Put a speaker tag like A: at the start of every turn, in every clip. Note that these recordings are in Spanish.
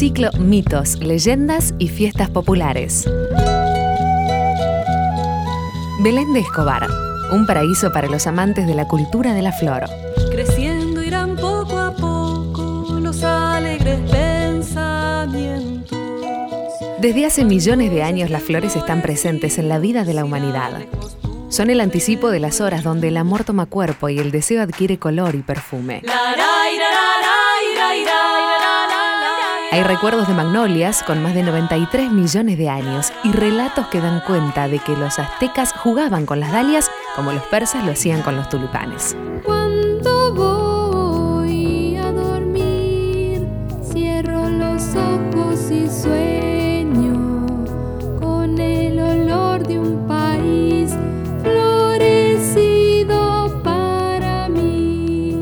A: Ciclo Mitos, Leyendas y Fiestas Populares. Belén de Escobar, un paraíso para los amantes de la cultura de la flor.
B: Creciendo irán poco a poco los alegres pensamientos.
A: Desde hace millones de años las flores están presentes en la vida de la humanidad. Son el anticipo de las horas donde el amor toma cuerpo y el deseo adquiere color y perfume. Hay recuerdos de magnolias con más de 93 millones de años y relatos que dan cuenta de que los aztecas jugaban con las dalias como los persas lo hacían con los tulipanes.
C: Cuando voy a dormir, cierro los ojos y sueño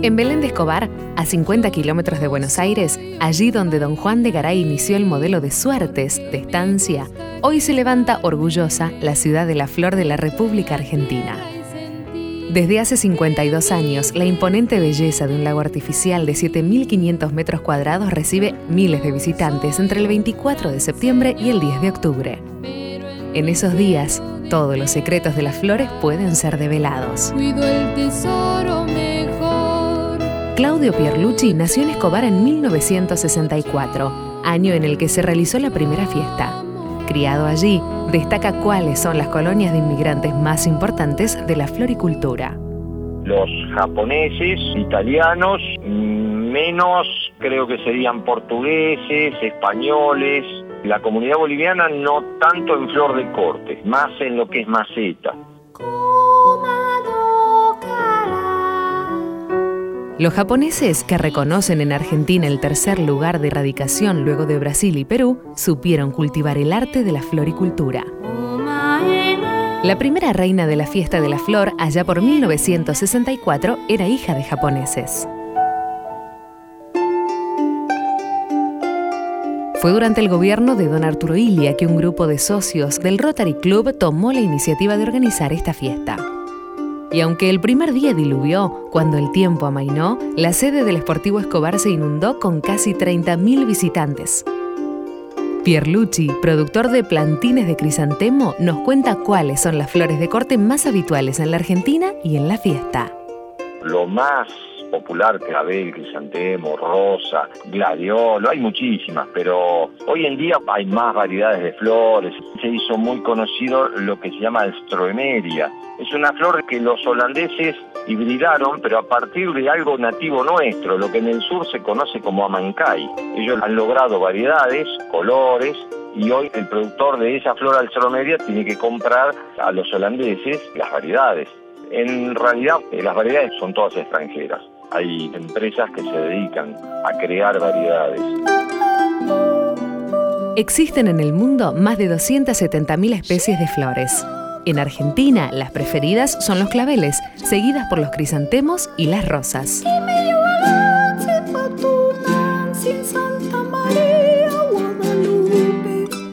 A: En Belén de Escobar, a 50 kilómetros de Buenos Aires, allí donde don Juan de Garay inició el modelo de suertes de estancia, hoy se levanta orgullosa la ciudad de la flor de la República Argentina. Desde hace 52 años, la imponente belleza de un lago artificial de 7.500 metros cuadrados recibe miles de visitantes entre el 24 de septiembre y el 10 de octubre. En esos días, todos los secretos de las flores pueden ser develados.
C: Cuido el tesoro.
A: Claudio Pierlucci nació en Escobar en 1964, año en el que se realizó la primera fiesta. Criado allí, destaca cuáles son las colonias de inmigrantes más importantes de la floricultura.
D: los japoneses, italianos, menos creo que serían portugueses, españoles. La comunidad boliviana no tanto en flor de corte, más en lo que es maceta.
A: Los japoneses, que reconocen en Argentina el tercer lugar de erradicación luego de Brasil y Perú, supieron cultivar el arte de la floricultura. La primera reina de la fiesta de la flor, allá por 1964, era hija de japoneses. Fue durante el gobierno de don Arturo Ilia que un grupo de socios del Rotary Club tomó la iniciativa de organizar esta fiesta. Y aunque el primer día diluvió, cuando el tiempo amainó, la sede del Sportivo Escobar se inundó con casi 30.000 visitantes. Pierlucci, productor de plantines de crisantemo, nos cuenta cuáles son las flores de corte más habituales en la Argentina y en la fiesta.
D: Lo más popular, clavel, crisantemo, rosa, gladiolo, hay muchísimas, pero hoy en día hay más variedades de flores. Se hizo muy conocido lo que se llama Stroemeria. Es una flor que los holandeses hibridaron, pero a partir de algo nativo nuestro, lo que en el sur se conoce como Amancay. Ellos han logrado variedades, colores, y hoy el productor de esa flor alstroemeria tiene que comprar a los holandeses las variedades. En realidad, eh, las variedades son todas extranjeras. Hay empresas que se dedican a crear variedades.
A: Existen en el mundo más de 270.000 especies de flores. En Argentina, las preferidas son los claveles, seguidas por los crisantemos y las rosas.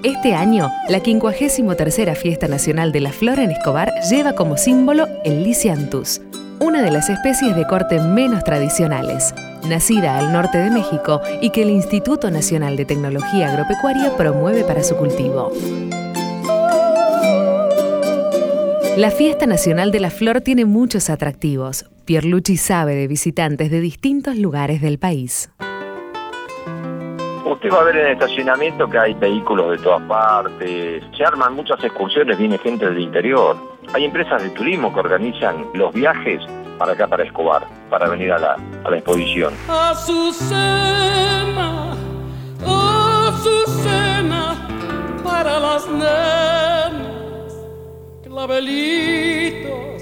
A: Este año, la 53 Fiesta Nacional de la Flor en Escobar lleva como símbolo el Lycianthus, una de las especies de corte menos tradicionales, nacida al norte de México y que el Instituto Nacional de Tecnología Agropecuaria promueve para su cultivo. La Fiesta Nacional de la Flor tiene muchos atractivos. Pierlucci sabe de visitantes de distintos lugares del país.
D: Usted va a ver en el estacionamiento que hay vehículos de todas partes, se arman muchas excursiones, viene gente del interior. Hay empresas de turismo que organizan los viajes para acá, para Escobar, para venir a la, a la exposición.
B: Azucena, Azucena, para las nenas, clavelitos,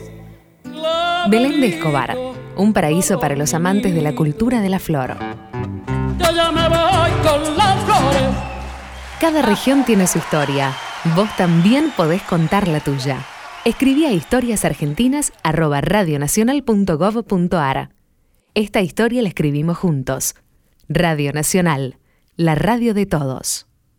A: Belén de Escobar, un paraíso para los amantes de la cultura de la flor.
B: Yo ya me voy con las flores.
A: Cada región tiene su historia. Vos también podés contar la tuya. Escribí a historiasargentinas@radionacional.gov.ar. Esta historia la escribimos juntos. Radio Nacional, la radio de todos.